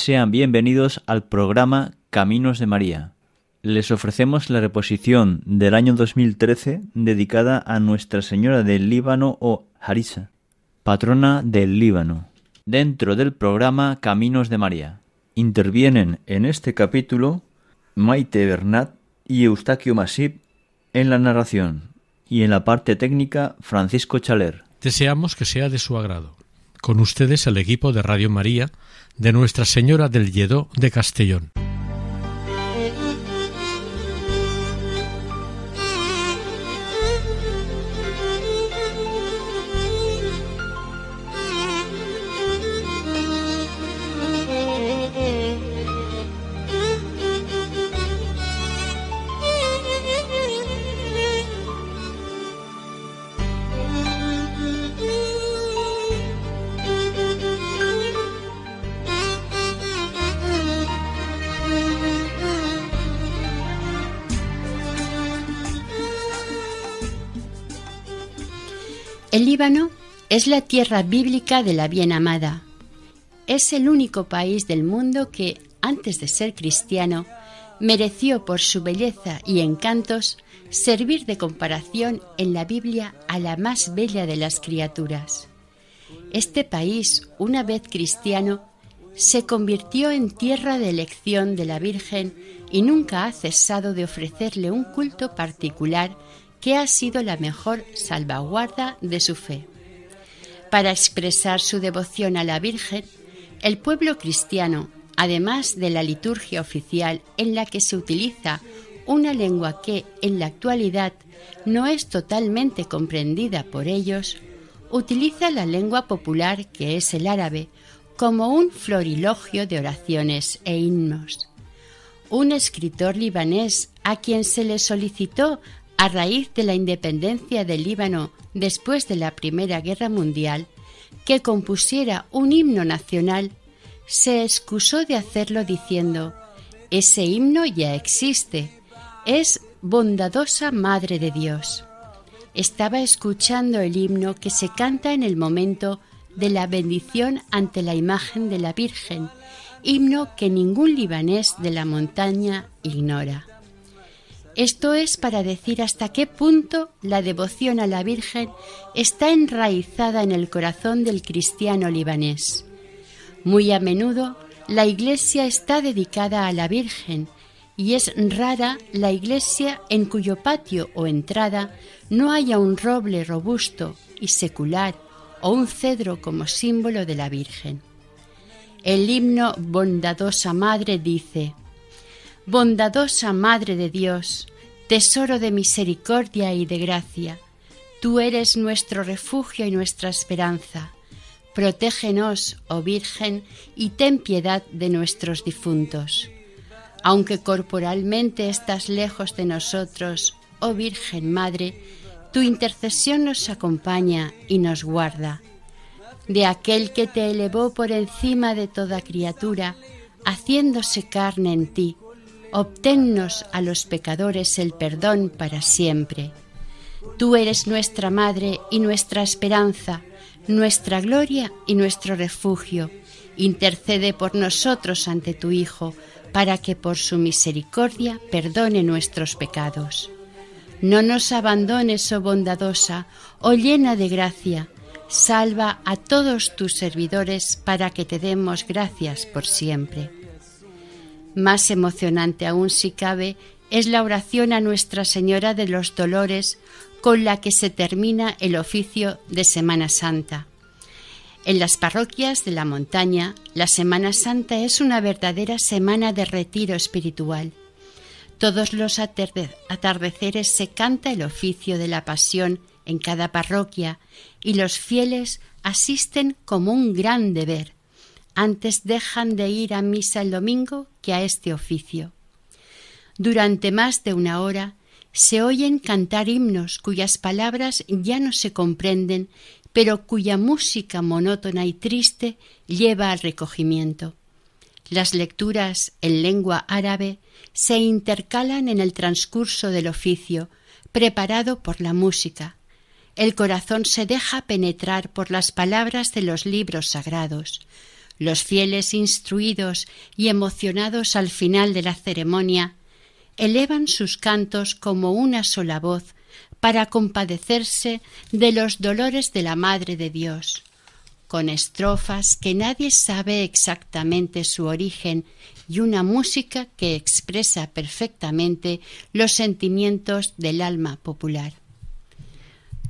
Sean bienvenidos al programa Caminos de María. Les ofrecemos la reposición del año 2013 dedicada a Nuestra Señora del Líbano o Harisa, patrona del Líbano, dentro del programa Caminos de María. Intervienen en este capítulo Maite Bernat y Eustaquio Masip en la narración y en la parte técnica Francisco Chaler. Deseamos que sea de su agrado. Con ustedes el equipo de Radio María de Nuestra Señora del Lledó de Castellón. El Líbano es la tierra bíblica de la bien amada. Es el único país del mundo que, antes de ser cristiano, mereció por su belleza y encantos servir de comparación en la Biblia a la más bella de las criaturas. Este país, una vez cristiano, se convirtió en tierra de elección de la Virgen y nunca ha cesado de ofrecerle un culto particular que ha sido la mejor salvaguarda de su fe. Para expresar su devoción a la Virgen, el pueblo cristiano, además de la liturgia oficial en la que se utiliza una lengua que en la actualidad no es totalmente comprendida por ellos, utiliza la lengua popular que es el árabe como un florilogio de oraciones e himnos. Un escritor libanés a quien se le solicitó a raíz de la independencia del Líbano después de la Primera Guerra Mundial, que compusiera un himno nacional, se excusó de hacerlo diciendo, ese himno ya existe, es bondadosa Madre de Dios. Estaba escuchando el himno que se canta en el momento de la bendición ante la imagen de la Virgen, himno que ningún libanés de la montaña ignora. Esto es para decir hasta qué punto la devoción a la Virgen está enraizada en el corazón del cristiano libanés. Muy a menudo la iglesia está dedicada a la Virgen y es rara la iglesia en cuyo patio o entrada no haya un roble robusto y secular o un cedro como símbolo de la Virgen. El himno Bondadosa Madre dice, Bondadosa Madre de Dios, tesoro de misericordia y de gracia, tú eres nuestro refugio y nuestra esperanza. Protégenos, oh Virgen, y ten piedad de nuestros difuntos. Aunque corporalmente estás lejos de nosotros, oh Virgen Madre, tu intercesión nos acompaña y nos guarda. De aquel que te elevó por encima de toda criatura, haciéndose carne en ti, obténnos a los pecadores el perdón para siempre. Tú eres nuestra Madre y nuestra esperanza, nuestra gloria y nuestro refugio. Intercede por nosotros ante tu Hijo, para que por su misericordia perdone nuestros pecados. No nos abandones, oh bondadosa, oh llena de gracia, salva a todos tus servidores para que te demos gracias por siempre. Más emocionante aún si cabe es la oración a Nuestra Señora de los Dolores con la que se termina el oficio de Semana Santa. En las parroquias de la montaña, la Semana Santa es una verdadera semana de retiro espiritual. Todos los atardeceres se canta el oficio de la pasión en cada parroquia y los fieles asisten como un gran deber. Antes dejan de ir a misa el domingo que a este oficio. Durante más de una hora se oyen cantar himnos cuyas palabras ya no se comprenden, pero cuya música monótona y triste lleva al recogimiento. Las lecturas en lengua árabe se intercalan en el transcurso del oficio, preparado por la música. El corazón se deja penetrar por las palabras de los libros sagrados. Los fieles instruidos y emocionados al final de la ceremonia elevan sus cantos como una sola voz para compadecerse de los dolores de la Madre de Dios, con estrofas que nadie sabe exactamente su origen y una música que expresa perfectamente los sentimientos del alma popular.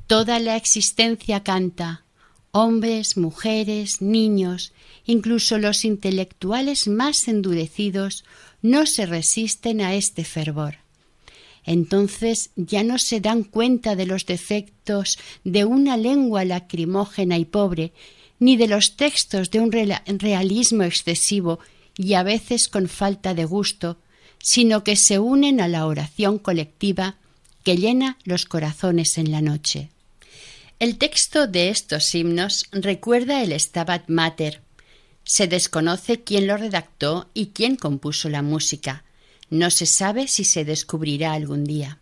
Toda la existencia canta, hombres, mujeres, niños, incluso los intelectuales más endurecidos no se resisten a este fervor. Entonces ya no se dan cuenta de los defectos de una lengua lacrimógena y pobre, ni de los textos de un realismo excesivo y a veces con falta de gusto, sino que se unen a la oración colectiva que llena los corazones en la noche. El texto de estos himnos recuerda el Stabat Mater, se desconoce quién lo redactó y quién compuso la música. No se sabe si se descubrirá algún día.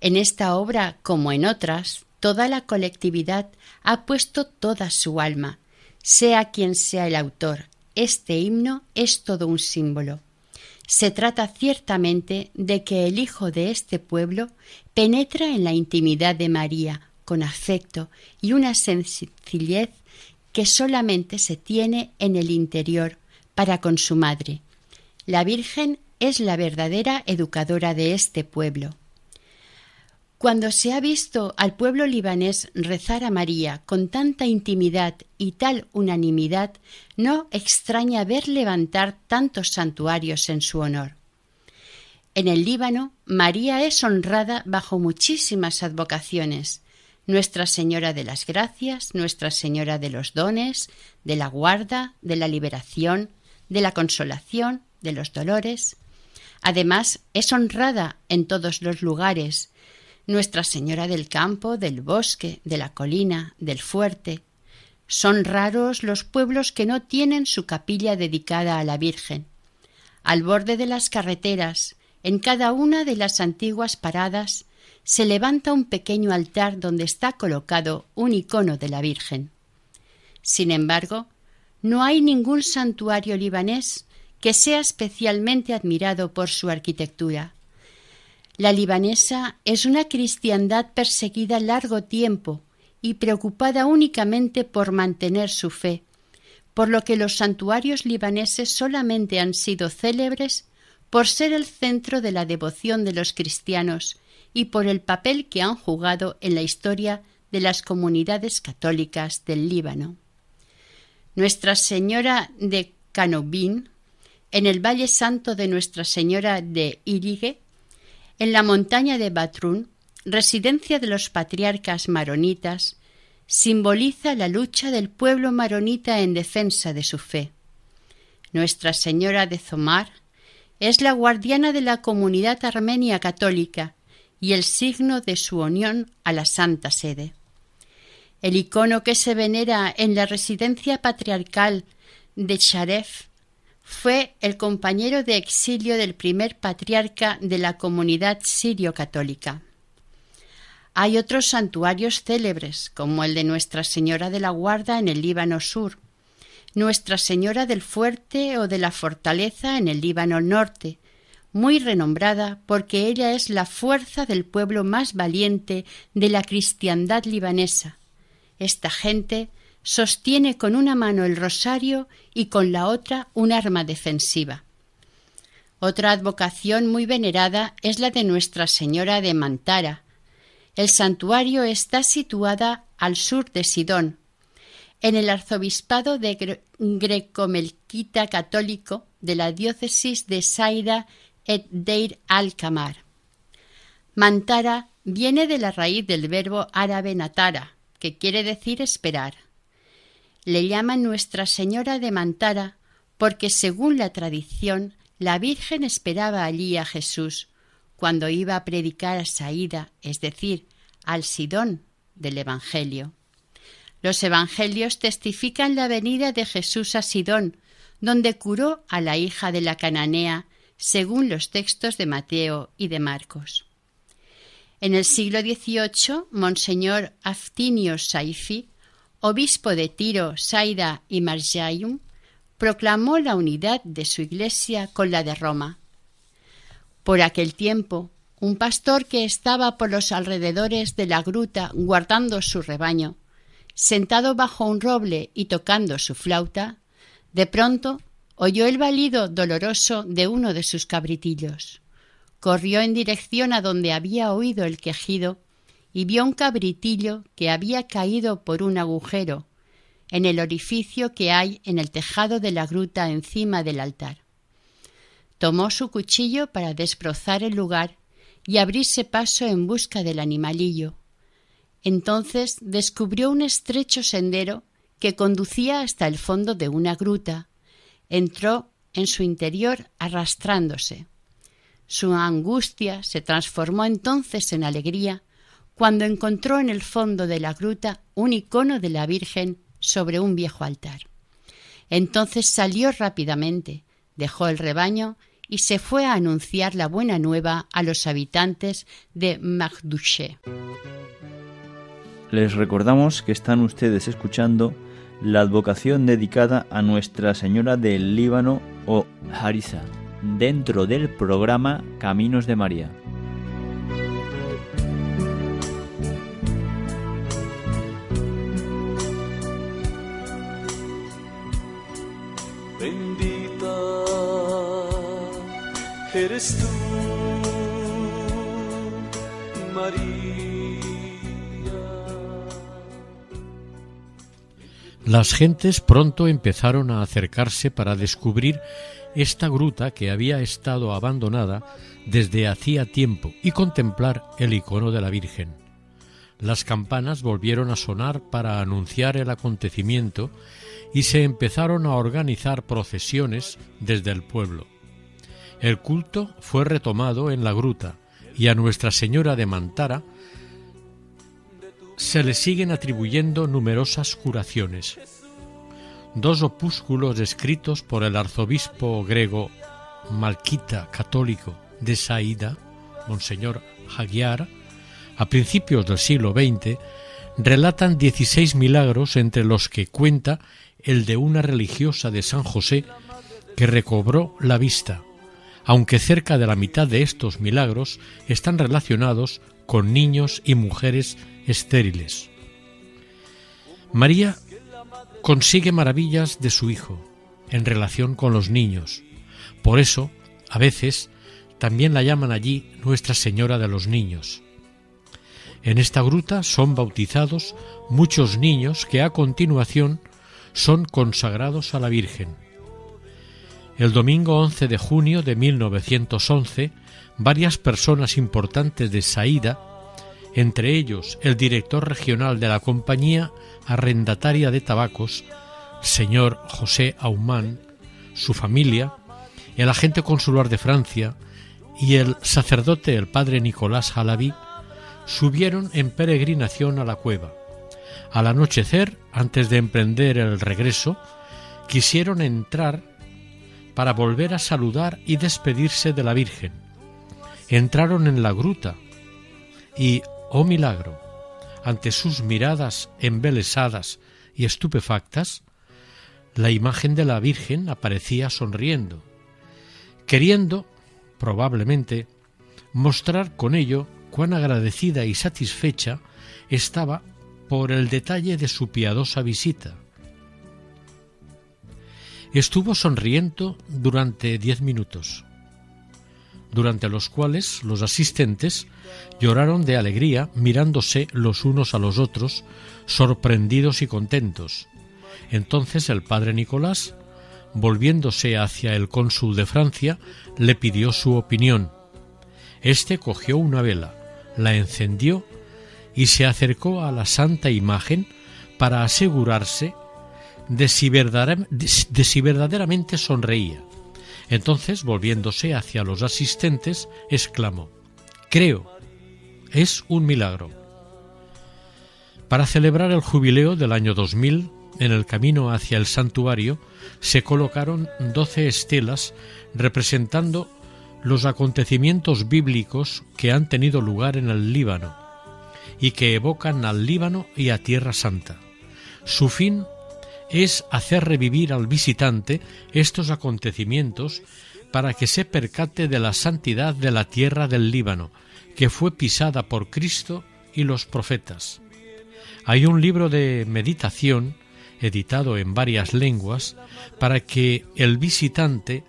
En esta obra, como en otras, toda la colectividad ha puesto toda su alma. Sea quien sea el autor, este himno es todo un símbolo. Se trata ciertamente de que el Hijo de este pueblo penetra en la intimidad de María con afecto y una sencillez que solamente se tiene en el interior para con su madre. La Virgen es la verdadera educadora de este pueblo. Cuando se ha visto al pueblo libanés rezar a María con tanta intimidad y tal unanimidad, no extraña ver levantar tantos santuarios en su honor. En el Líbano, María es honrada bajo muchísimas advocaciones, nuestra Señora de las Gracias, Nuestra Señora de los Dones, de la Guarda, de la Liberación, de la Consolación, de los Dolores. Además, es honrada en todos los lugares, Nuestra Señora del Campo, del Bosque, de la Colina, del Fuerte. Son raros los pueblos que no tienen su capilla dedicada a la Virgen. Al borde de las carreteras, en cada una de las antiguas paradas, se levanta un pequeño altar donde está colocado un icono de la Virgen. Sin embargo, no hay ningún santuario libanés que sea especialmente admirado por su arquitectura. La libanesa es una cristiandad perseguida largo tiempo y preocupada únicamente por mantener su fe, por lo que los santuarios libaneses solamente han sido célebres por ser el centro de la devoción de los cristianos y por el papel que han jugado en la historia de las comunidades católicas del Líbano. Nuestra Señora de Canobín, en el Valle Santo de Nuestra Señora de Irigue, en la montaña de Batrún, residencia de los patriarcas maronitas, simboliza la lucha del pueblo maronita en defensa de su fe. Nuestra Señora de Zomar es la guardiana de la comunidad armenia católica y el signo de su unión a la Santa Sede. El icono que se venera en la residencia patriarcal de Sharef fue el compañero de exilio del primer patriarca de la comunidad sirio-católica. Hay otros santuarios célebres, como el de Nuestra Señora de la Guarda en el Líbano Sur, Nuestra Señora del Fuerte o de la Fortaleza en el Líbano Norte, muy renombrada porque ella es la fuerza del pueblo más valiente de la cristiandad libanesa. Esta gente sostiene con una mano el rosario y con la otra un arma defensiva. Otra advocación muy venerada es la de Nuestra Señora de Mantara. El santuario está situada al sur de Sidón, en el arzobispado de Grecomelquita católico de la diócesis de Saida et Deir al-Kamar. Mantara viene de la raíz del verbo árabe natara, que quiere decir esperar. Le llaman Nuestra Señora de Mantara porque, según la tradición, la Virgen esperaba allí a Jesús cuando iba a predicar a Saída, es decir, al Sidón del Evangelio. Los Evangelios testifican la venida de Jesús a Sidón, donde curó a la hija de la cananea, según los textos de Mateo y de Marcos. En el siglo XVIII, Monseñor Aftinio Saifi, obispo de Tiro, Saida y Marjayum, proclamó la unidad de su iglesia con la de Roma. Por aquel tiempo, un pastor que estaba por los alrededores de la gruta guardando su rebaño, sentado bajo un roble y tocando su flauta, de pronto oyó el balido doloroso de uno de sus cabritillos. Corrió en dirección a donde había oído el quejido y vio un cabritillo que había caído por un agujero en el orificio que hay en el tejado de la gruta encima del altar. Tomó su cuchillo para desbrozar el lugar y abrirse paso en busca del animalillo. Entonces descubrió un estrecho sendero que conducía hasta el fondo de una gruta. Entró en su interior arrastrándose. Su angustia se transformó entonces en alegría cuando encontró en el fondo de la gruta un icono de la Virgen sobre un viejo altar. Entonces salió rápidamente, dejó el rebaño y se fue a anunciar la buena nueva a los habitantes de Magdouché. Les recordamos que están ustedes escuchando la advocación dedicada a Nuestra Señora del Líbano o Harisa dentro del programa Caminos de María. Bendita eres tú, María. Las gentes pronto empezaron a acercarse para descubrir esta gruta que había estado abandonada desde hacía tiempo y contemplar el icono de la Virgen. Las campanas volvieron a sonar para anunciar el acontecimiento y se empezaron a organizar procesiones desde el pueblo. El culto fue retomado en la gruta y a Nuestra Señora de Mantara se le siguen atribuyendo numerosas curaciones. Dos opúsculos escritos por el arzobispo griego malquita católico de Saída, Monseñor Hagiar, a principios del siglo XX, relatan 16 milagros entre los que cuenta el de una religiosa de San José que recobró la vista, aunque cerca de la mitad de estos milagros están relacionados con niños y mujeres estériles. María consigue maravillas de su Hijo en relación con los niños. Por eso, a veces, también la llaman allí Nuestra Señora de los Niños. En esta gruta son bautizados muchos niños que a continuación son consagrados a la Virgen. El domingo 11 de junio de 1911, varias personas importantes de Saída, entre ellos el director regional de la compañía arrendataria de tabacos, señor José Aumán, su familia, el agente consular de Francia y el sacerdote el padre Nicolás Jalaví subieron en peregrinación a la cueva. Al anochecer, antes de emprender el regreso, quisieron entrar para volver a saludar y despedirse de la Virgen. Entraron en la gruta y, oh milagro, ante sus miradas embelesadas y estupefactas, la imagen de la Virgen aparecía sonriendo, queriendo, probablemente, mostrar con ello cuán agradecida y satisfecha estaba por el detalle de su piadosa visita. Estuvo sonriendo durante diez minutos durante los cuales los asistentes lloraron de alegría mirándose los unos a los otros, sorprendidos y contentos. Entonces el padre Nicolás, volviéndose hacia el cónsul de Francia, le pidió su opinión. Este cogió una vela, la encendió y se acercó a la santa imagen para asegurarse de si, verdaderamente sonreía. Entonces, volviéndose hacia los asistentes, exclamó, Creo, es un milagro. Para celebrar el jubileo del año 2000, en el camino hacia el santuario se colocaron doce estelas representando los acontecimientos bíblicos que han tenido lugar en el Líbano y que evocan al Líbano y a Tierra Santa. Su fin es hacer revivir al visitante estos acontecimientos para que se percate de la santidad de la tierra del Líbano, que fue pisada por Cristo y los profetas. Hay un libro de meditación, editado en varias lenguas, para que el visitante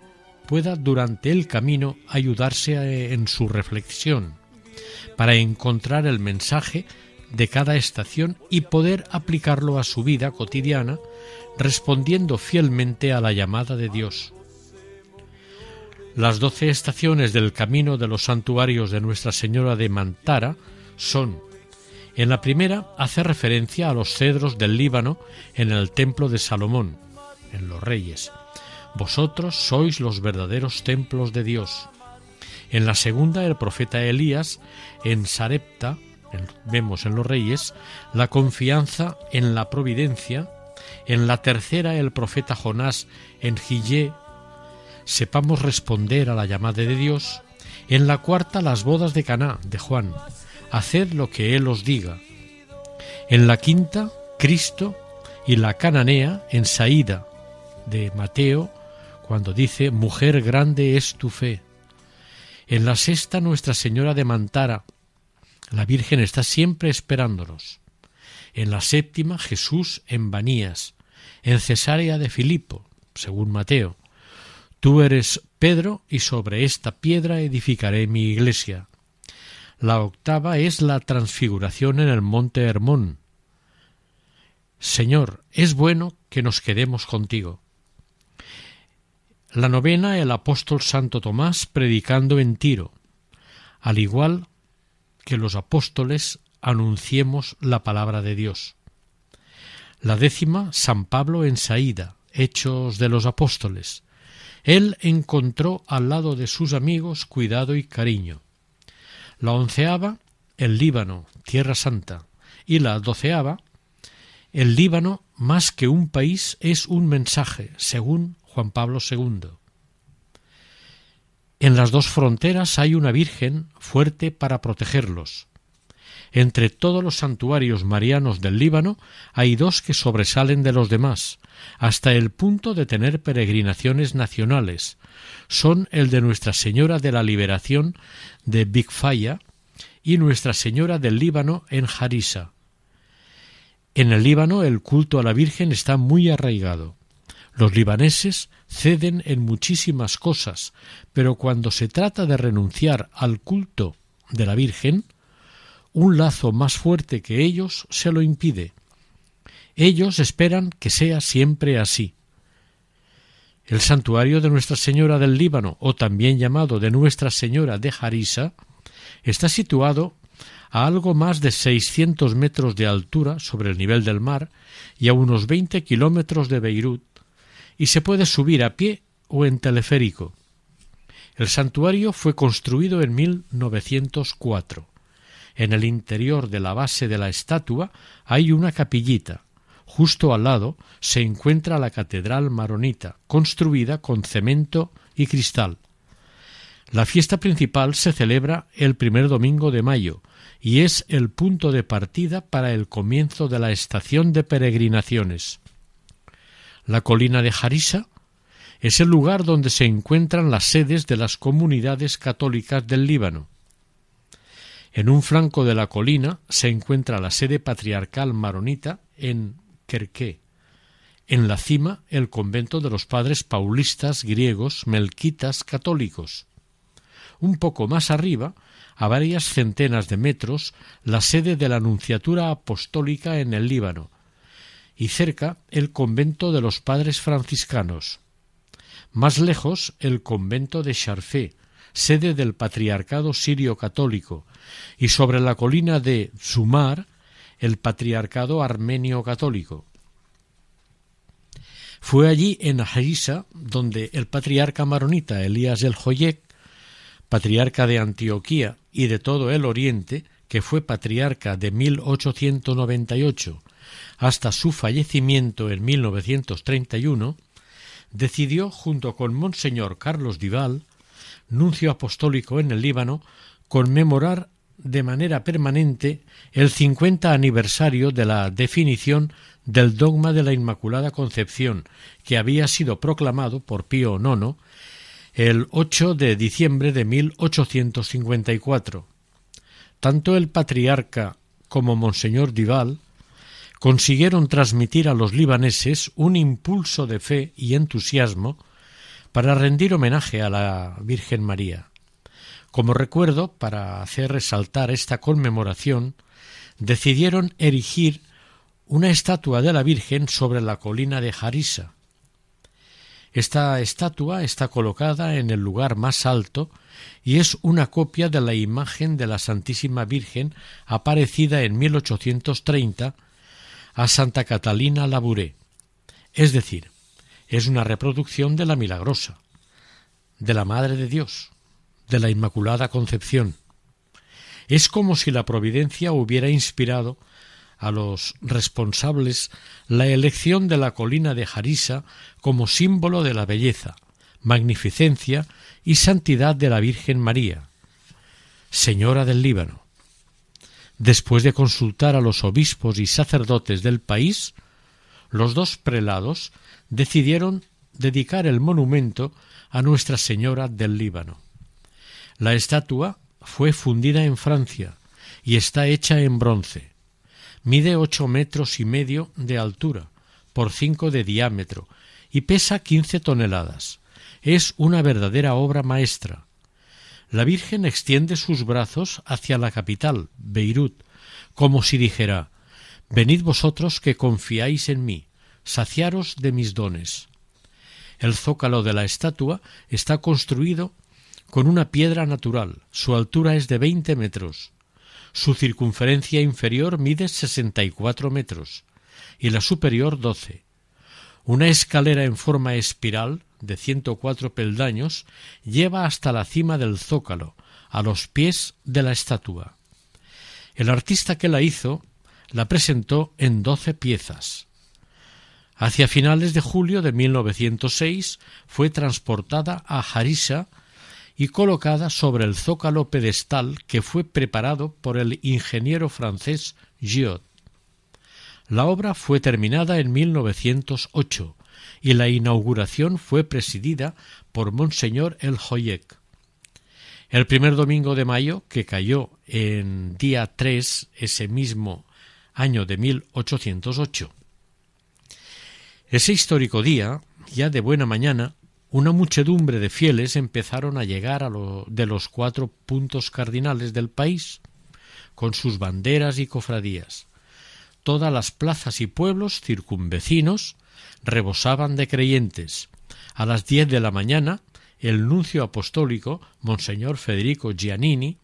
pueda durante el camino ayudarse en su reflexión, para encontrar el mensaje de cada estación y poder aplicarlo a su vida cotidiana, respondiendo fielmente a la llamada de Dios. Las doce estaciones del camino de los santuarios de Nuestra Señora de Mantara son en la primera hace referencia a los cedros del Líbano en el templo de Salomón, en los reyes. Vosotros sois los verdaderos templos de Dios. En la segunda, el profeta Elías, en Sarepta, vemos en los reyes, la confianza en la providencia. En la tercera, el profeta Jonás, en Gillé, sepamos responder a la llamada de Dios. En la cuarta, las bodas de Caná, de Juan. Haced lo que Él os diga. En la quinta, Cristo y la cananea en Saída, de Mateo, cuando dice, Mujer grande es tu fe. En la sexta, Nuestra Señora de Mantara, la Virgen está siempre esperándonos. En la séptima, Jesús en Banías. En Cesarea de Filipo, según Mateo. Tú eres Pedro y sobre esta piedra edificaré mi iglesia. La octava es la transfiguración en el monte Hermón. Señor, es bueno que nos quedemos contigo. La novena, el apóstol Santo Tomás predicando en Tiro. Al igual que los apóstoles anunciemos la palabra de Dios. La décima, San Pablo en Saída, Hechos de los Apóstoles. Él encontró al lado de sus amigos cuidado y cariño. La onceava, el Líbano, Tierra Santa. Y la doceava, el Líbano, más que un país, es un mensaje, según Juan Pablo II. En las dos fronteras hay una Virgen fuerte para protegerlos. Entre todos los santuarios marianos del Líbano hay dos que sobresalen de los demás, hasta el punto de tener peregrinaciones nacionales. Son el de Nuestra Señora de la Liberación de Bigfaya y Nuestra Señora del Líbano en Harisa. En el Líbano el culto a la Virgen está muy arraigado. Los libaneses ceden en muchísimas cosas, pero cuando se trata de renunciar al culto de la Virgen, un lazo más fuerte que ellos se lo impide. Ellos esperan que sea siempre así. El santuario de Nuestra Señora del Líbano, o también llamado de Nuestra Señora de Jarisa, está situado a algo más de seiscientos metros de altura sobre el nivel del mar y a unos veinte kilómetros de Beirut, y se puede subir a pie o en teleférico. El santuario fue construido en 1904. En el interior de la base de la estatua hay una capillita. Justo al lado se encuentra la catedral maronita, construida con cemento y cristal. La fiesta principal se celebra el primer domingo de mayo y es el punto de partida para el comienzo de la estación de peregrinaciones. La colina de Jarisa es el lugar donde se encuentran las sedes de las comunidades católicas del Líbano. En un flanco de la colina se encuentra la sede patriarcal maronita en Kerké. En la cima el convento de los padres paulistas griegos melquitas católicos. Un poco más arriba, a varias centenas de metros, la sede de la Nunciatura Apostólica en el Líbano, y cerca el convento de los padres franciscanos. Más lejos el convento de Charfé, sede del Patriarcado Sirio Católico, y sobre la colina de Sumar, el Patriarcado Armenio Católico. Fue allí en Harisa donde el patriarca maronita Elías el Joyek, patriarca de Antioquía y de todo el Oriente, que fue patriarca de 1898 hasta su fallecimiento en 1931, decidió, junto con Monseñor Carlos Dival, nuncio apostólico en el Líbano, conmemorar de manera permanente el 50 aniversario de la definición del dogma de la Inmaculada Concepción, que había sido proclamado por Pío IX el 8 de diciembre de 1854. Tanto el patriarca como Monseñor Dival consiguieron transmitir a los libaneses un impulso de fe y entusiasmo para rendir homenaje a la Virgen María. Como recuerdo, para hacer resaltar esta conmemoración, decidieron erigir una estatua de la Virgen sobre la colina de Harisa. Esta estatua está colocada en el lugar más alto y es una copia de la imagen de la Santísima Virgen aparecida en 1830 a Santa Catalina Labouré. Es decir, es una reproducción de la Milagrosa, de la Madre de Dios, de la Inmaculada Concepción. Es como si la Providencia hubiera inspirado a los responsables la elección de la colina de Jarisa como símbolo de la belleza, magnificencia y santidad de la Virgen María, Señora del Líbano. Después de consultar a los obispos y sacerdotes del país, los dos prelados decidieron dedicar el monumento a Nuestra Señora del Líbano. La estatua fue fundida en Francia y está hecha en bronce. Mide ocho metros y medio de altura por cinco de diámetro y pesa quince toneladas. Es una verdadera obra maestra. La Virgen extiende sus brazos hacia la capital, Beirut, como si dijera Venid vosotros que confiáis en mí, saciaros de mis dones. El zócalo de la estatua está construido con una piedra natural. Su altura es de veinte metros. Su circunferencia inferior mide sesenta y cuatro metros y la superior doce. Una escalera en forma espiral de ciento cuatro peldaños lleva hasta la cima del zócalo, a los pies de la estatua. El artista que la hizo la presentó en doce piezas. Hacia finales de julio de 1906 fue transportada a Harissa y colocada sobre el zócalo pedestal que fue preparado por el ingeniero francés Giot. La obra fue terminada en 1908 y la inauguración fue presidida por Monseñor El Joyek. El primer domingo de mayo, que cayó en día 3 ese mismo año de 1808. Ese histórico día, ya de buena mañana, una muchedumbre de fieles empezaron a llegar a lo de los cuatro puntos cardinales del país, con sus banderas y cofradías. Todas las plazas y pueblos circunvecinos rebosaban de creyentes. A las diez de la mañana, el nuncio apostólico, Monseñor Federico Giannini,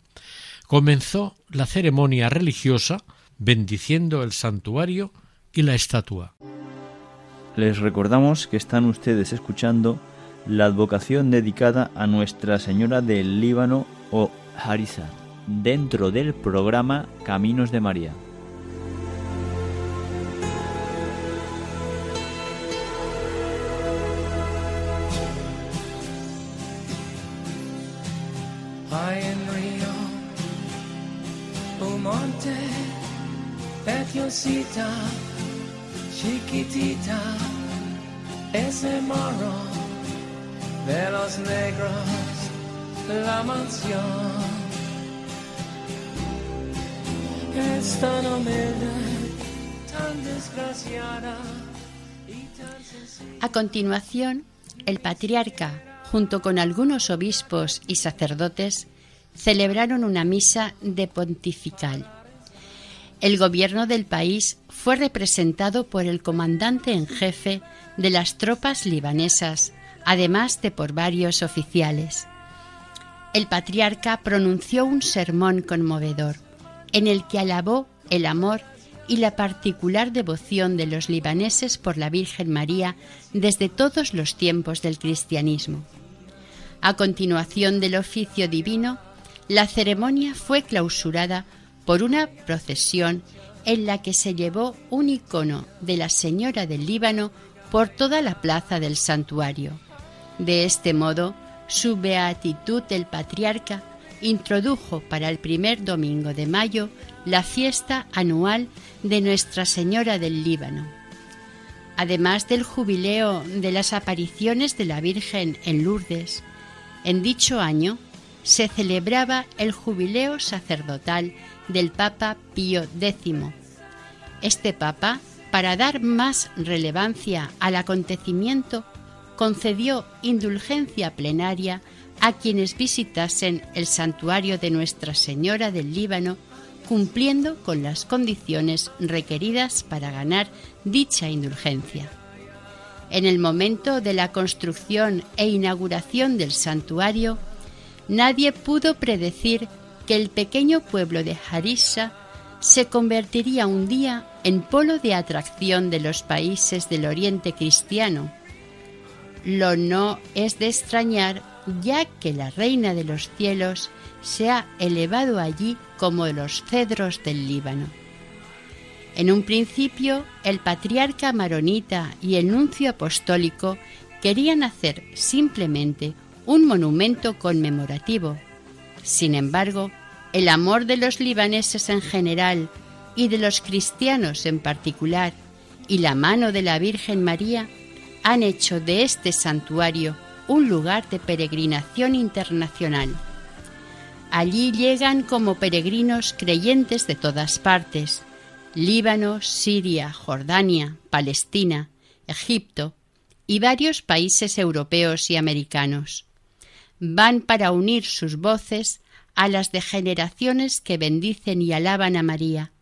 comenzó la ceremonia religiosa bendiciendo el santuario y la estatua. Les recordamos que están ustedes escuchando la advocación dedicada a Nuestra Señora del Líbano o Harisa, dentro del programa Caminos de María. Chiquitita, ese marrón de los negros, la mansión es tan humilde, tan desgraciada. A continuación, el patriarca, junto con algunos obispos y sacerdotes, celebraron una misa de pontifical. El gobierno del país fue representado por el comandante en jefe de las tropas libanesas, además de por varios oficiales. el patriarca pronunció un sermón conmovedor en el que alabó el amor y la particular devoción de los libaneses por la Virgen María desde todos los tiempos del cristianismo. A continuación del oficio divino, la ceremonia fue clausurada por una procesión en la que se llevó un icono de la Señora del Líbano por toda la plaza del santuario. De este modo, su beatitud el patriarca introdujo para el primer domingo de mayo la fiesta anual de Nuestra Señora del Líbano. Además del jubileo de las apariciones de la Virgen en Lourdes, en dicho año se celebraba el jubileo sacerdotal del Papa Pío X. Este Papa, para dar más relevancia al acontecimiento, concedió indulgencia plenaria a quienes visitasen el santuario de Nuestra Señora del Líbano, cumpliendo con las condiciones requeridas para ganar dicha indulgencia. En el momento de la construcción e inauguración del santuario, nadie pudo predecir que el pequeño pueblo de Harissa se convertiría un día en polo de atracción de los países del Oriente cristiano. Lo no es de extrañar ya que la Reina de los cielos se ha elevado allí como los cedros del Líbano. En un principio, el patriarca maronita y el nuncio apostólico querían hacer simplemente un monumento conmemorativo. Sin embargo, el amor de los libaneses en general y de los cristianos en particular y la mano de la Virgen María han hecho de este santuario un lugar de peregrinación internacional. Allí llegan como peregrinos creyentes de todas partes, Líbano, Siria, Jordania, Palestina, Egipto y varios países europeos y americanos. Van para unir sus voces a las de generaciones que bendicen y alaban a María.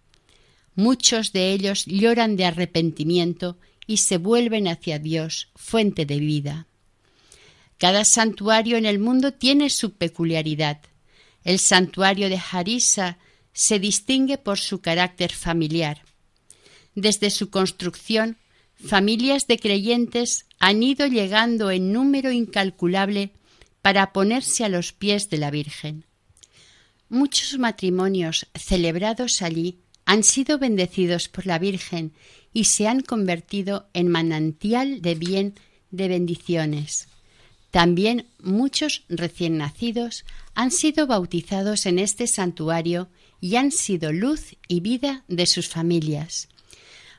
Muchos de ellos lloran de arrepentimiento y se vuelven hacia Dios, fuente de vida. Cada santuario en el mundo tiene su peculiaridad. El santuario de Harissa se distingue por su carácter familiar. Desde su construcción, familias de creyentes han ido llegando en número incalculable para ponerse a los pies de la Virgen. Muchos matrimonios celebrados allí han sido bendecidos por la Virgen y se han convertido en manantial de bien de bendiciones. También muchos recién nacidos han sido bautizados en este santuario y han sido luz y vida de sus familias.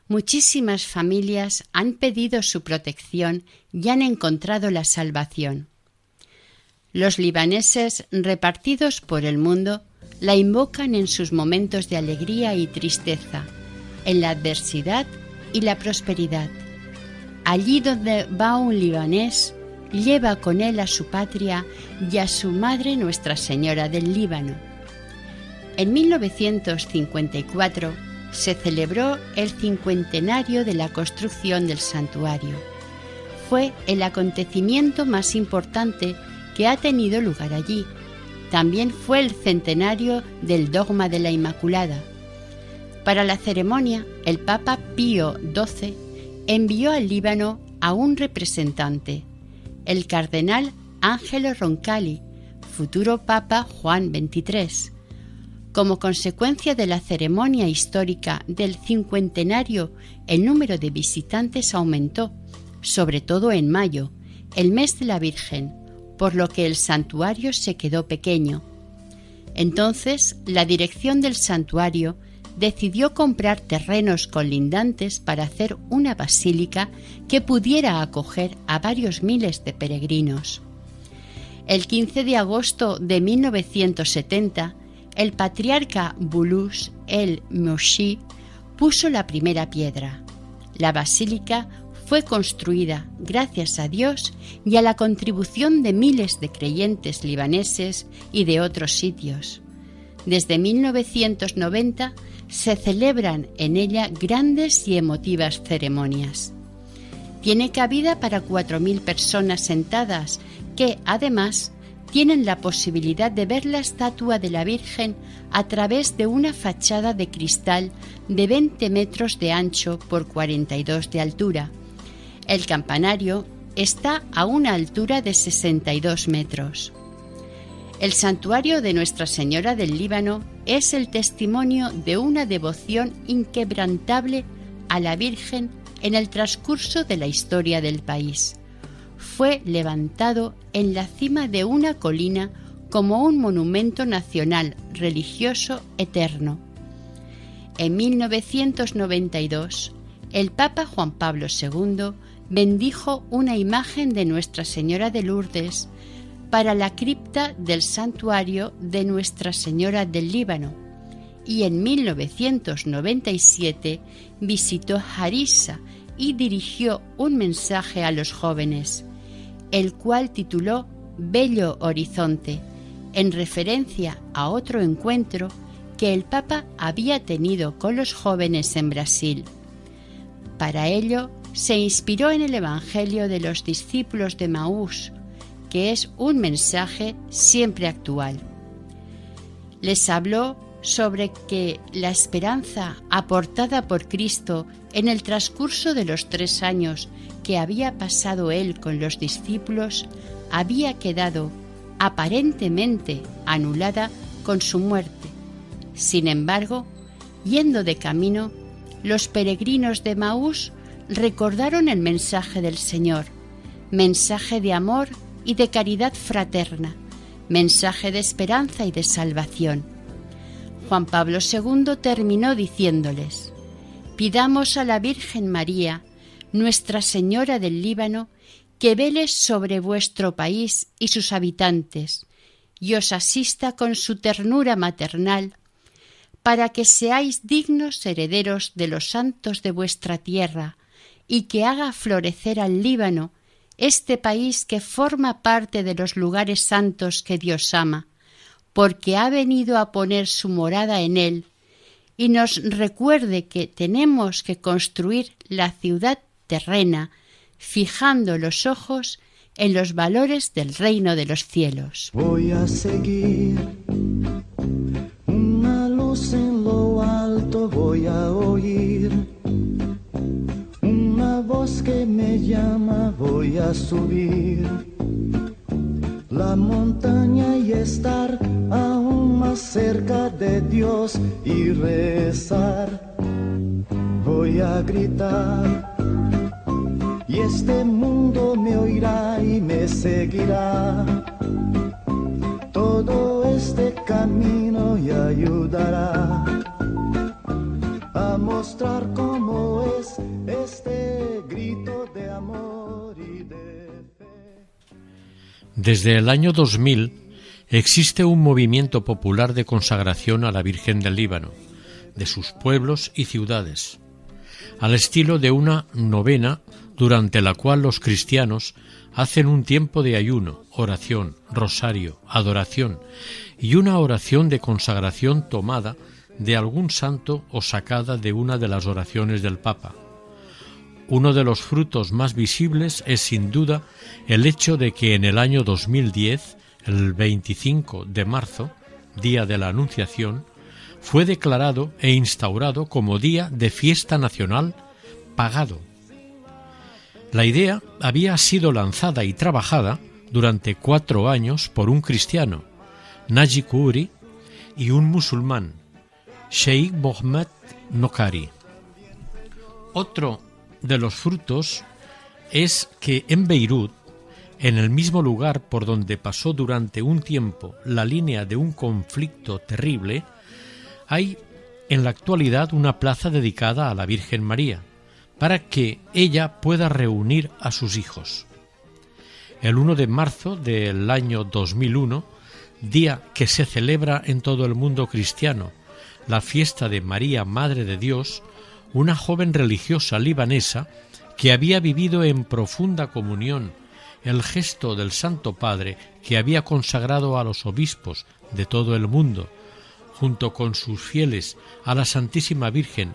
Muchísimas familias han pedido su protección y han encontrado la salvación. Los libaneses repartidos por el mundo la invocan en sus momentos de alegría y tristeza, en la adversidad y la prosperidad. Allí donde va un libanés, lleva con él a su patria y a su madre Nuestra Señora del Líbano. En 1954 se celebró el cincuentenario de la construcción del santuario. Fue el acontecimiento más importante que ha tenido lugar allí. También fue el centenario del dogma de la Inmaculada. Para la ceremonia, el Papa Pío XII envió al Líbano a un representante, el cardenal Angelo Roncalli, futuro Papa Juan XXIII. Como consecuencia de la ceremonia histórica del cincuentenario, el número de visitantes aumentó, sobre todo en mayo, el mes de la Virgen, por lo que el santuario se quedó pequeño. Entonces, la dirección del santuario decidió comprar terrenos colindantes para hacer una basílica que pudiera acoger a varios miles de peregrinos. El 15 de agosto de 1970, el patriarca Bulus el Moshi puso la primera piedra. La basílica fue construida gracias a Dios y a la contribución de miles de creyentes libaneses y de otros sitios. Desde 1990 se celebran en ella grandes y emotivas ceremonias. Tiene cabida para 4.000 personas sentadas que, además, tienen la posibilidad de ver la estatua de la Virgen a través de una fachada de cristal de 20 metros de ancho por 42 de altura. El campanario está a una altura de 62 metros. El santuario de Nuestra Señora del Líbano es el testimonio de una devoción inquebrantable a la Virgen en el transcurso de la historia del país. Fue levantado en la cima de una colina como un monumento nacional religioso eterno. En 1992, el Papa Juan Pablo II bendijo una imagen de Nuestra Señora de Lourdes para la cripta del santuario de Nuestra Señora del Líbano y en 1997 visitó Harissa y dirigió un mensaje a los jóvenes, el cual tituló Bello Horizonte, en referencia a otro encuentro que el Papa había tenido con los jóvenes en Brasil. Para ello, se inspiró en el Evangelio de los discípulos de Maús, que es un mensaje siempre actual. Les habló sobre que la esperanza aportada por Cristo en el transcurso de los tres años que había pasado él con los discípulos había quedado aparentemente anulada con su muerte. Sin embargo, yendo de camino, los peregrinos de Maús recordaron el mensaje del Señor, mensaje de amor y de caridad fraterna, mensaje de esperanza y de salvación. Juan Pablo II terminó diciéndoles, pidamos a la Virgen María, Nuestra Señora del Líbano, que vele sobre vuestro país y sus habitantes, y os asista con su ternura maternal, para que seáis dignos herederos de los santos de vuestra tierra, y que haga florecer al Líbano, este país que forma parte de los lugares santos que Dios ama, porque ha venido a poner su morada en él, y nos recuerde que tenemos que construir la ciudad terrena, fijando los ojos en los valores del reino de los cielos. Voy a seguir una luz en lo alto, voy a que me llama, voy a subir la montaña y estar aún más cerca de Dios y rezar. Voy a gritar y este mundo me oirá y me seguirá. Todo este camino y ayudará a mostrar Desde el año 2000 existe un movimiento popular de consagración a la Virgen del Líbano, de sus pueblos y ciudades, al estilo de una novena durante la cual los cristianos hacen un tiempo de ayuno, oración, rosario, adoración y una oración de consagración tomada de algún santo o sacada de una de las oraciones del Papa. Uno de los frutos más visibles es sin duda el hecho de que en el año 2010, el 25 de marzo, día de la Anunciación, fue declarado e instaurado como día de fiesta nacional pagado la idea había sido lanzada y trabajada durante cuatro años por un cristiano, Najib Uri, y un musulmán, Sheikh Mohammed Nokari. Otro de los frutos es que en Beirut, en el mismo lugar por donde pasó durante un tiempo la línea de un conflicto terrible, hay en la actualidad una plaza dedicada a la Virgen María, para que ella pueda reunir a sus hijos. El 1 de marzo del año 2001, día que se celebra en todo el mundo cristiano, la fiesta de María, Madre de Dios, una joven religiosa libanesa que había vivido en profunda comunión el gesto del Santo Padre que había consagrado a los obispos de todo el mundo, junto con sus fieles a la Santísima Virgen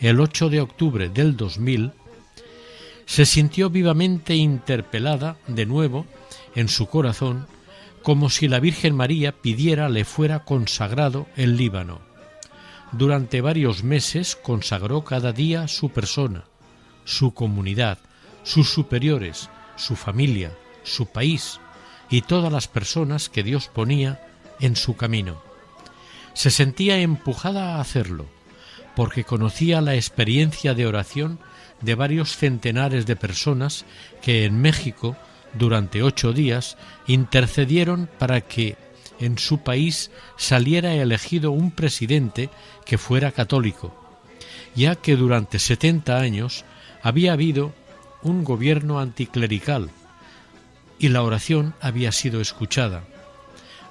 el 8 de octubre del 2000, se sintió vivamente interpelada de nuevo en su corazón como si la Virgen María pidiera le fuera consagrado el Líbano. Durante varios meses consagró cada día su persona, su comunidad, sus superiores, su familia, su país y todas las personas que Dios ponía en su camino. Se sentía empujada a hacerlo, porque conocía la experiencia de oración de varios centenares de personas que en México durante ocho días intercedieron para que en su país saliera elegido un presidente que fuera católico, ya que durante setenta años había habido un gobierno anticlerical y la oración había sido escuchada.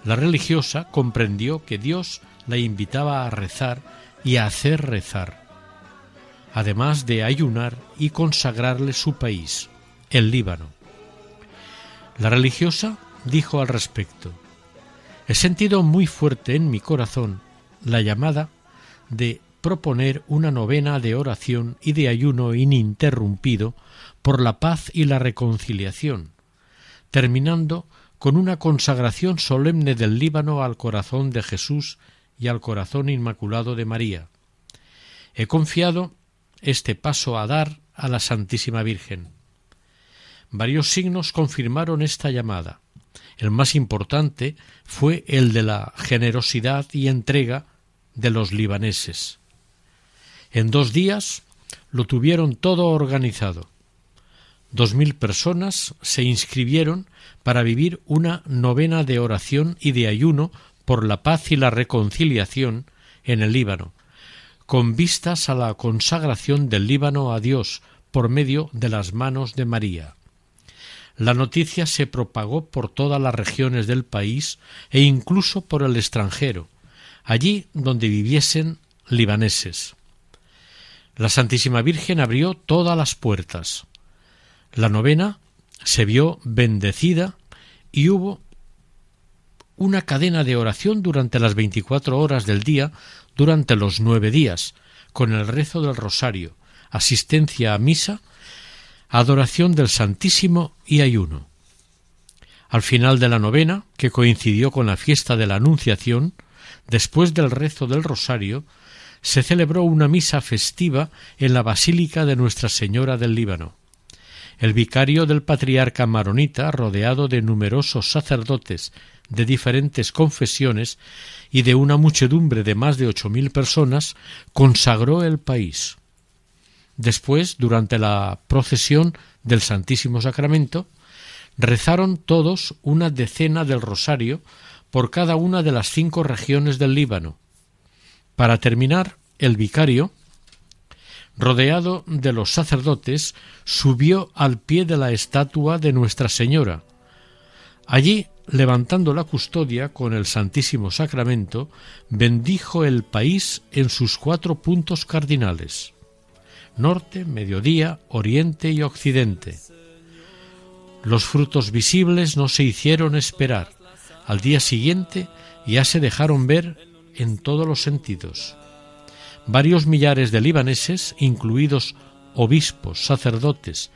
La religiosa comprendió que Dios la invitaba a rezar y a hacer rezar, además de ayunar y consagrarle su país, el Líbano. La religiosa dijo al respecto, He sentido muy fuerte en mi corazón la llamada de proponer una novena de oración y de ayuno ininterrumpido por la paz y la reconciliación, terminando con una consagración solemne del Líbano al corazón de Jesús y al corazón inmaculado de María. He confiado este paso a dar a la Santísima Virgen. Varios signos confirmaron esta llamada. El más importante fue el de la generosidad y entrega de los libaneses. En dos días lo tuvieron todo organizado. Dos mil personas se inscribieron para vivir una novena de oración y de ayuno por la paz y la reconciliación en el Líbano, con vistas a la consagración del Líbano a Dios por medio de las manos de María. La noticia se propagó por todas las regiones del país e incluso por el extranjero, allí donde viviesen libaneses. La Santísima Virgen abrió todas las puertas. La novena se vio bendecida y hubo una cadena de oración durante las veinticuatro horas del día durante los nueve días, con el rezo del rosario, asistencia a misa adoración del Santísimo y ayuno. Al final de la novena, que coincidió con la fiesta de la Anunciación, después del rezo del Rosario, se celebró una misa festiva en la Basílica de Nuestra Señora del Líbano. El vicario del patriarca maronita, rodeado de numerosos sacerdotes de diferentes confesiones y de una muchedumbre de más de ocho mil personas, consagró el país. Después, durante la procesión del Santísimo Sacramento, rezaron todos una decena del rosario por cada una de las cinco regiones del Líbano. Para terminar, el vicario, rodeado de los sacerdotes, subió al pie de la estatua de Nuestra Señora. Allí, levantando la custodia con el Santísimo Sacramento, bendijo el país en sus cuatro puntos cardinales norte, mediodía, oriente y occidente. Los frutos visibles no se hicieron esperar. Al día siguiente ya se dejaron ver en todos los sentidos. Varios millares de libaneses, incluidos obispos, sacerdotes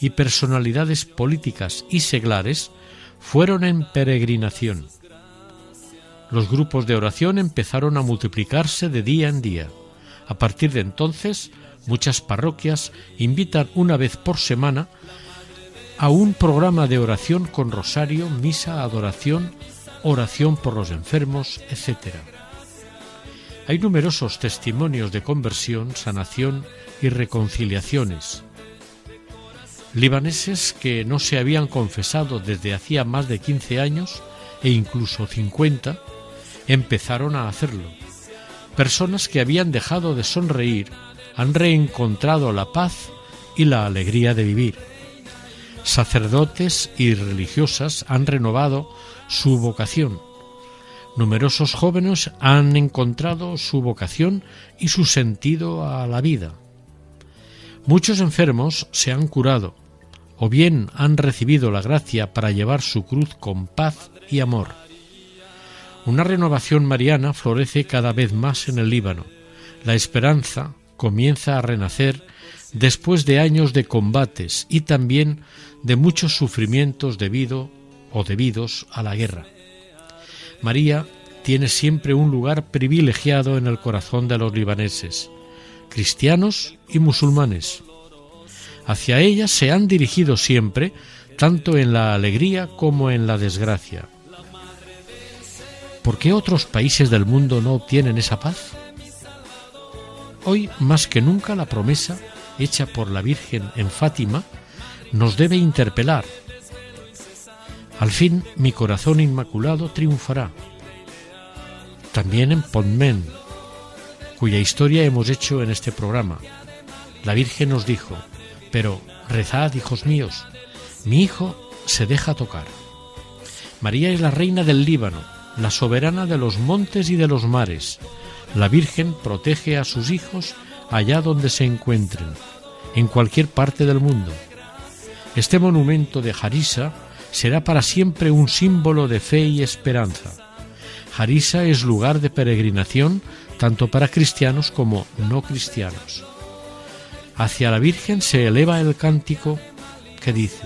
y personalidades políticas y seglares, fueron en peregrinación. Los grupos de oración empezaron a multiplicarse de día en día. A partir de entonces, Muchas parroquias invitan una vez por semana a un programa de oración con rosario, misa, adoración, oración por los enfermos, etc. Hay numerosos testimonios de conversión, sanación y reconciliaciones. Libaneses que no se habían confesado desde hacía más de 15 años e incluso 50 empezaron a hacerlo. Personas que habían dejado de sonreír han reencontrado la paz y la alegría de vivir. Sacerdotes y religiosas han renovado su vocación. Numerosos jóvenes han encontrado su vocación y su sentido a la vida. Muchos enfermos se han curado o bien han recibido la gracia para llevar su cruz con paz y amor. Una renovación mariana florece cada vez más en el Líbano. La esperanza, comienza a renacer después de años de combates y también de muchos sufrimientos debido o debidos a la guerra. María tiene siempre un lugar privilegiado en el corazón de los libaneses, cristianos y musulmanes. Hacia ella se han dirigido siempre, tanto en la alegría como en la desgracia. ¿Por qué otros países del mundo no obtienen esa paz? Hoy más que nunca la promesa hecha por la Virgen en Fátima nos debe interpelar. Al fin mi corazón inmaculado triunfará. También en Pontmen, cuya historia hemos hecho en este programa. La Virgen nos dijo, pero rezad, hijos míos, mi hijo se deja tocar. María es la reina del Líbano, la soberana de los montes y de los mares. La Virgen protege a sus hijos allá donde se encuentren, en cualquier parte del mundo. Este monumento de Jarisa será para siempre un símbolo de fe y esperanza. Jarisa es lugar de peregrinación tanto para cristianos como no cristianos. Hacia la Virgen se eleva el cántico que dice,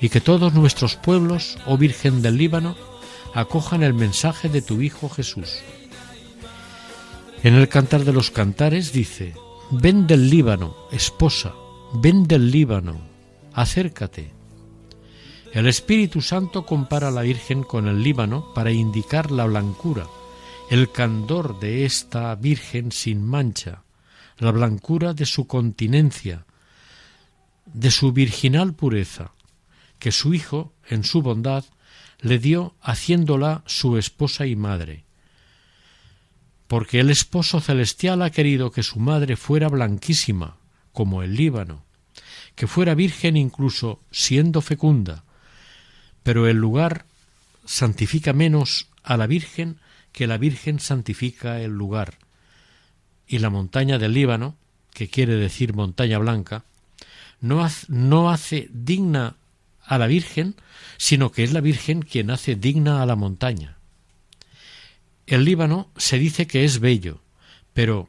y que todos nuestros pueblos, oh Virgen del Líbano, acojan el mensaje de tu Hijo Jesús. En el Cantar de los Cantares dice, ven del Líbano, esposa, ven del Líbano, acércate. El Espíritu Santo compara a la Virgen con el Líbano para indicar la blancura, el candor de esta Virgen sin mancha, la blancura de su continencia, de su virginal pureza, que su Hijo, en su bondad, le dio haciéndola su esposa y madre. Porque el esposo celestial ha querido que su madre fuera blanquísima, como el Líbano, que fuera virgen incluso siendo fecunda, pero el lugar santifica menos a la Virgen que la Virgen santifica el lugar. Y la montaña del Líbano, que quiere decir montaña blanca, no hace, no hace digna a la Virgen, sino que es la Virgen quien hace digna a la montaña. El Líbano se dice que es bello, pero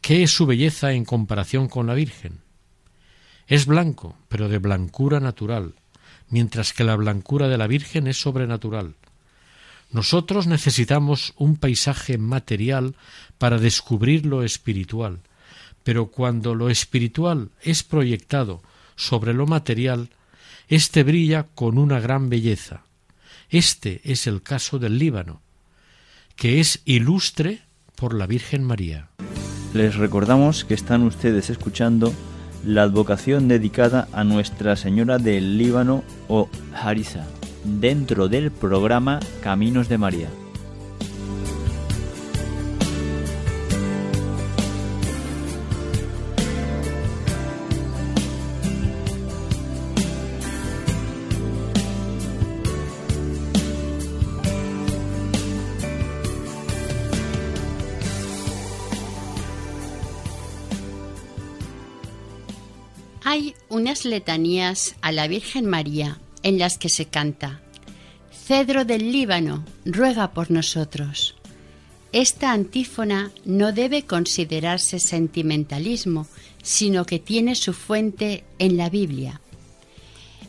¿qué es su belleza en comparación con la Virgen? Es blanco, pero de blancura natural, mientras que la blancura de la Virgen es sobrenatural. Nosotros necesitamos un paisaje material para descubrir lo espiritual, pero cuando lo espiritual es proyectado sobre lo material, éste brilla con una gran belleza. Este es el caso del Líbano, que es ilustre por la Virgen María. Les recordamos que están ustedes escuchando la advocación dedicada a Nuestra Señora del Líbano o Harisa, dentro del programa Caminos de María. Unas letanías a la Virgen María en las que se canta, Cedro del Líbano, ruega por nosotros. Esta antífona no debe considerarse sentimentalismo, sino que tiene su fuente en la Biblia.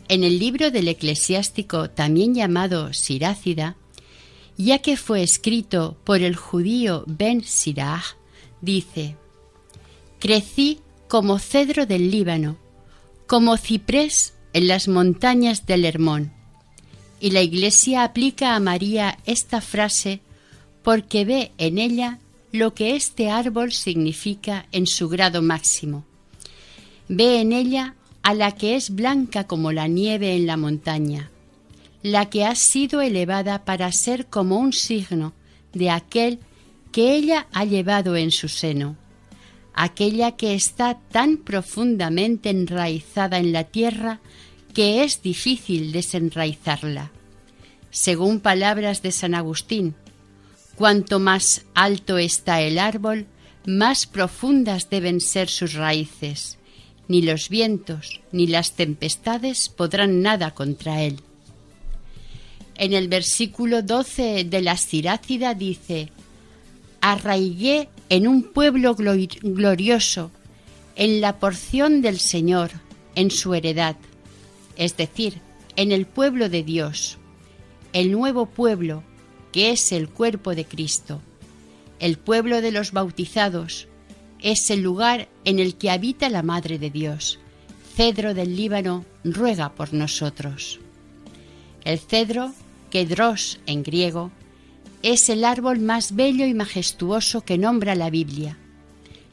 En el libro del eclesiástico, también llamado Sirácida, ya que fue escrito por el judío Ben Sirach, dice, Crecí como cedro del Líbano, como ciprés en las montañas del Hermón. Y la Iglesia aplica a María esta frase porque ve en ella lo que este árbol significa en su grado máximo. Ve en ella a la que es blanca como la nieve en la montaña, la que ha sido elevada para ser como un signo de aquel que ella ha llevado en su seno aquella que está tan profundamente enraizada en la tierra que es difícil desenraizarla. Según palabras de San Agustín, cuanto más alto está el árbol, más profundas deben ser sus raíces. Ni los vientos ni las tempestades podrán nada contra él. En el versículo 12 de la Sirácida dice, arraigué en un pueblo glorioso, en la porción del Señor, en su heredad, es decir, en el pueblo de Dios, el nuevo pueblo, que es el cuerpo de Cristo. El pueblo de los bautizados es el lugar en el que habita la Madre de Dios. Cedro del Líbano ruega por nosotros. El cedro, kedros en griego, es el árbol más bello y majestuoso que nombra la Biblia.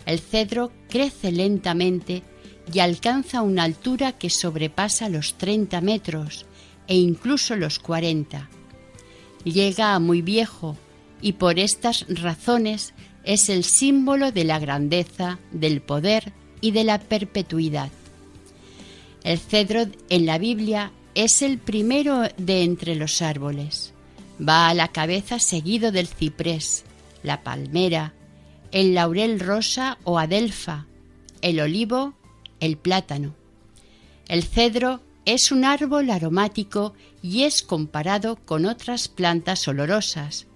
El cedro crece lentamente y alcanza una altura que sobrepasa los 30 metros e incluso los 40. Llega a muy viejo y por estas razones es el símbolo de la grandeza, del poder y de la perpetuidad. El cedro en la Biblia es el primero de entre los árboles. Va a la cabeza seguido del ciprés, la palmera, el laurel rosa o adelfa, el olivo, el plátano. El cedro es un árbol aromático y es comparado con otras plantas olorosas,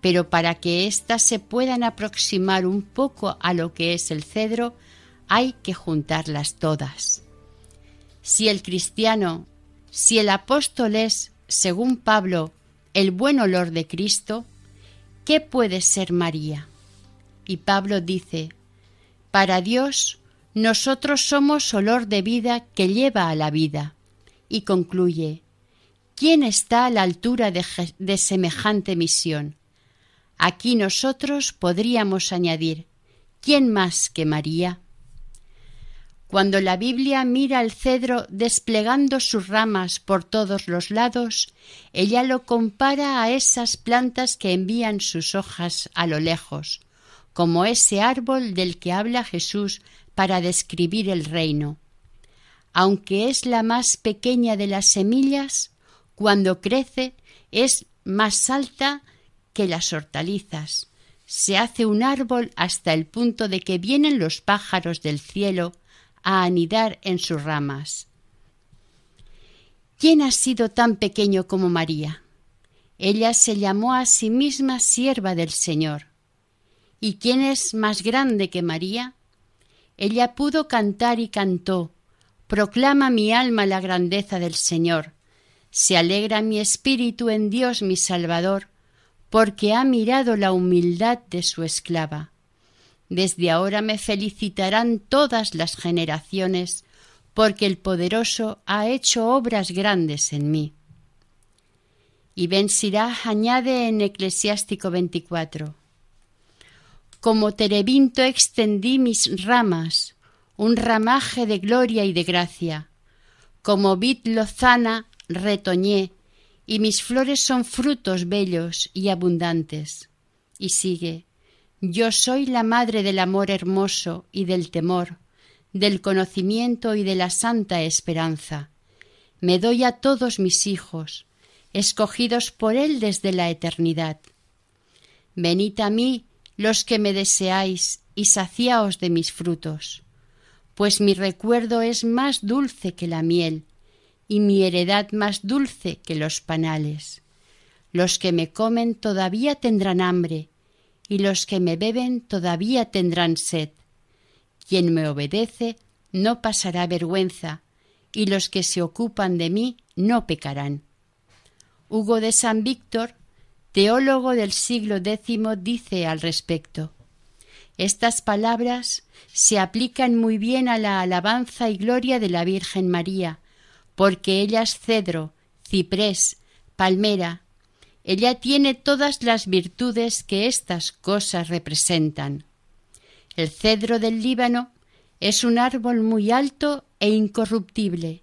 pero para que éstas se puedan aproximar un poco a lo que es el cedro, hay que juntarlas todas. Si el cristiano, si el apóstol es, según Pablo, el buen olor de Cristo, ¿qué puede ser María? Y Pablo dice, para Dios nosotros somos olor de vida que lleva a la vida. Y concluye, ¿quién está a la altura de, de semejante misión? Aquí nosotros podríamos añadir, ¿quién más que María? Cuando la Biblia mira al cedro desplegando sus ramas por todos los lados, ella lo compara a esas plantas que envían sus hojas a lo lejos, como ese árbol del que habla Jesús para describir el reino. Aunque es la más pequeña de las semillas, cuando crece es más alta que las hortalizas. Se hace un árbol hasta el punto de que vienen los pájaros del cielo a anidar en sus ramas. ¿Quién ha sido tan pequeño como María? Ella se llamó a sí misma sierva del Señor. ¿Y quién es más grande que María? Ella pudo cantar y cantó. Proclama mi alma la grandeza del Señor. Se alegra mi espíritu en Dios mi Salvador, porque ha mirado la humildad de su esclava. Desde ahora me felicitarán todas las generaciones, porque el poderoso ha hecho obras grandes en mí. Y Ben Sirah añade en Eclesiástico 24, Como terebinto extendí mis ramas, un ramaje de gloria y de gracia. Como vid lozana retoñé, y mis flores son frutos bellos y abundantes. Y sigue, yo soy la madre del amor hermoso y del temor, del conocimiento y de la santa esperanza. Me doy a todos mis hijos, escogidos por Él desde la eternidad. Venid a mí los que me deseáis y saciaos de mis frutos, pues mi recuerdo es más dulce que la miel, y mi heredad más dulce que los panales. Los que me comen todavía tendrán hambre, y los que me beben todavía tendrán sed. Quien me obedece no pasará vergüenza, y los que se ocupan de mí no pecarán. Hugo de San Víctor, teólogo del siglo X, dice al respecto Estas palabras se aplican muy bien a la alabanza y gloria de la Virgen María, porque ella es cedro, ciprés, palmera, ella tiene todas las virtudes que estas cosas representan. El cedro del Líbano es un árbol muy alto e incorruptible.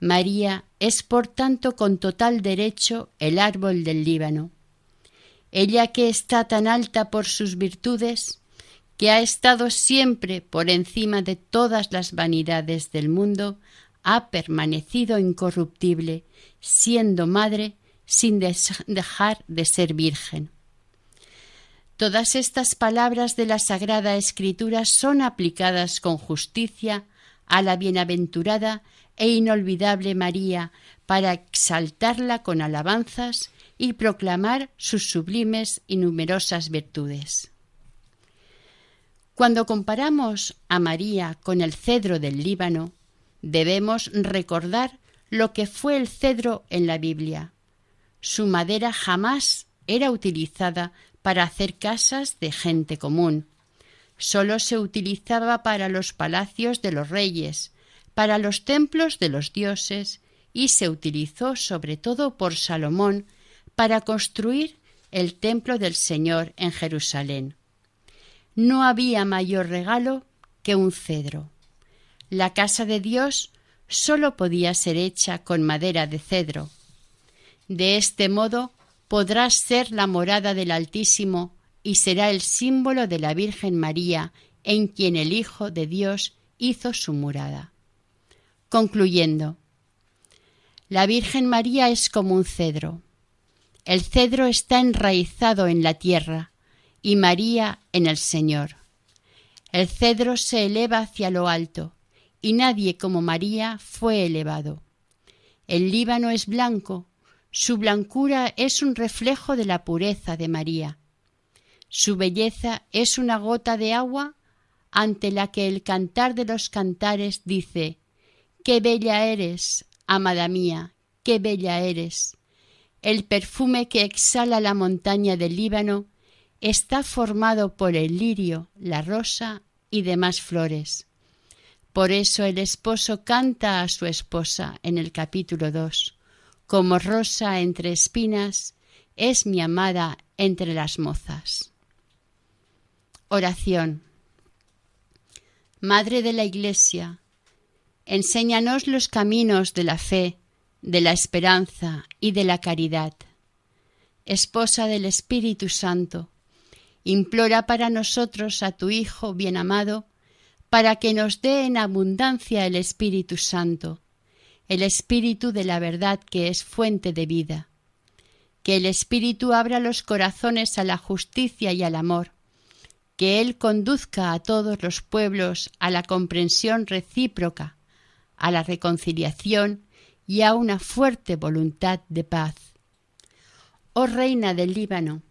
María es por tanto con total derecho el árbol del Líbano. Ella que está tan alta por sus virtudes, que ha estado siempre por encima de todas las vanidades del mundo, ha permanecido incorruptible, siendo madre sin dejar de ser virgen. Todas estas palabras de la Sagrada Escritura son aplicadas con justicia a la bienaventurada e inolvidable María para exaltarla con alabanzas y proclamar sus sublimes y numerosas virtudes. Cuando comparamos a María con el cedro del Líbano, debemos recordar lo que fue el cedro en la Biblia, su madera jamás era utilizada para hacer casas de gente común. Solo se utilizaba para los palacios de los reyes, para los templos de los dioses y se utilizó sobre todo por Salomón para construir el templo del Señor en Jerusalén. No había mayor regalo que un cedro. La casa de Dios sólo podía ser hecha con madera de cedro. De este modo podrás ser la morada del Altísimo y será el símbolo de la Virgen María en quien el Hijo de Dios hizo su morada. Concluyendo, la Virgen María es como un cedro. El cedro está enraizado en la tierra y María en el Señor. El cedro se eleva hacia lo alto y nadie como María fue elevado. El Líbano es blanco, su blancura es un reflejo de la pureza de María. Su belleza es una gota de agua ante la que el cantar de los cantares dice Qué bella eres, amada mía, qué bella eres. El perfume que exhala la montaña del Líbano está formado por el lirio, la rosa y demás flores. Por eso el esposo canta a su esposa en el capítulo 2 como rosa entre espinas, es mi amada entre las mozas. Oración. Madre de la Iglesia, enséñanos los caminos de la fe, de la esperanza y de la caridad. Esposa del Espíritu Santo, implora para nosotros a tu Hijo bien amado, para que nos dé en abundancia el Espíritu Santo, el Espíritu de la verdad que es fuente de vida. Que el Espíritu abra los corazones a la justicia y al amor. Que Él conduzca a todos los pueblos a la comprensión recíproca, a la reconciliación y a una fuerte voluntad de paz. Oh Reina del Líbano,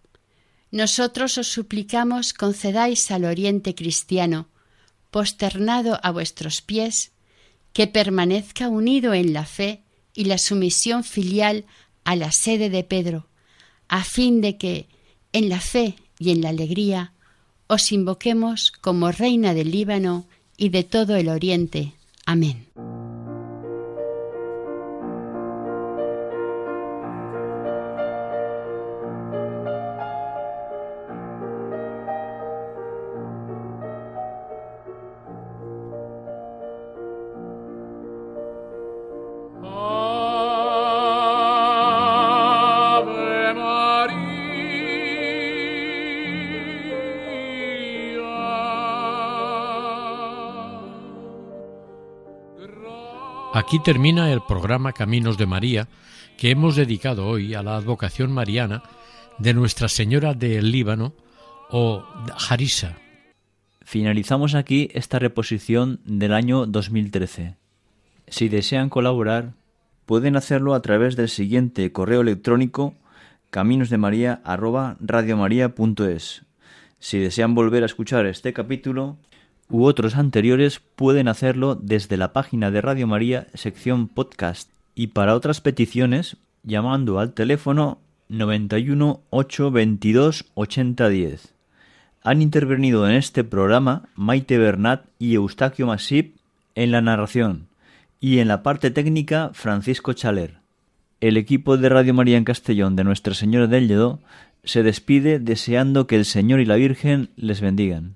nosotros os suplicamos concedáis al oriente cristiano, posternado a vuestros pies, que permanezca unido en la fe y la sumisión filial a la sede de Pedro, a fin de que, en la fe y en la alegría, os invoquemos como Reina del Líbano y de todo el Oriente. Amén. Termina el programa Caminos de María que hemos dedicado hoy a la advocación mariana de Nuestra Señora del Líbano o Harisa. Finalizamos aquí esta reposición del año 2013. Si desean colaborar, pueden hacerlo a través del siguiente correo electrónico caminosdemaria@radiomaria.es. Si desean volver a escuchar este capítulo, u otros anteriores pueden hacerlo desde la página de Radio María, sección podcast, y para otras peticiones llamando al teléfono 91 822 8010. Han intervenido en este programa Maite Bernat y Eustaquio Masip en la narración y en la parte técnica Francisco Chaler. El equipo de Radio María en Castellón de Nuestra Señora del Lledó se despide deseando que el Señor y la Virgen les bendigan.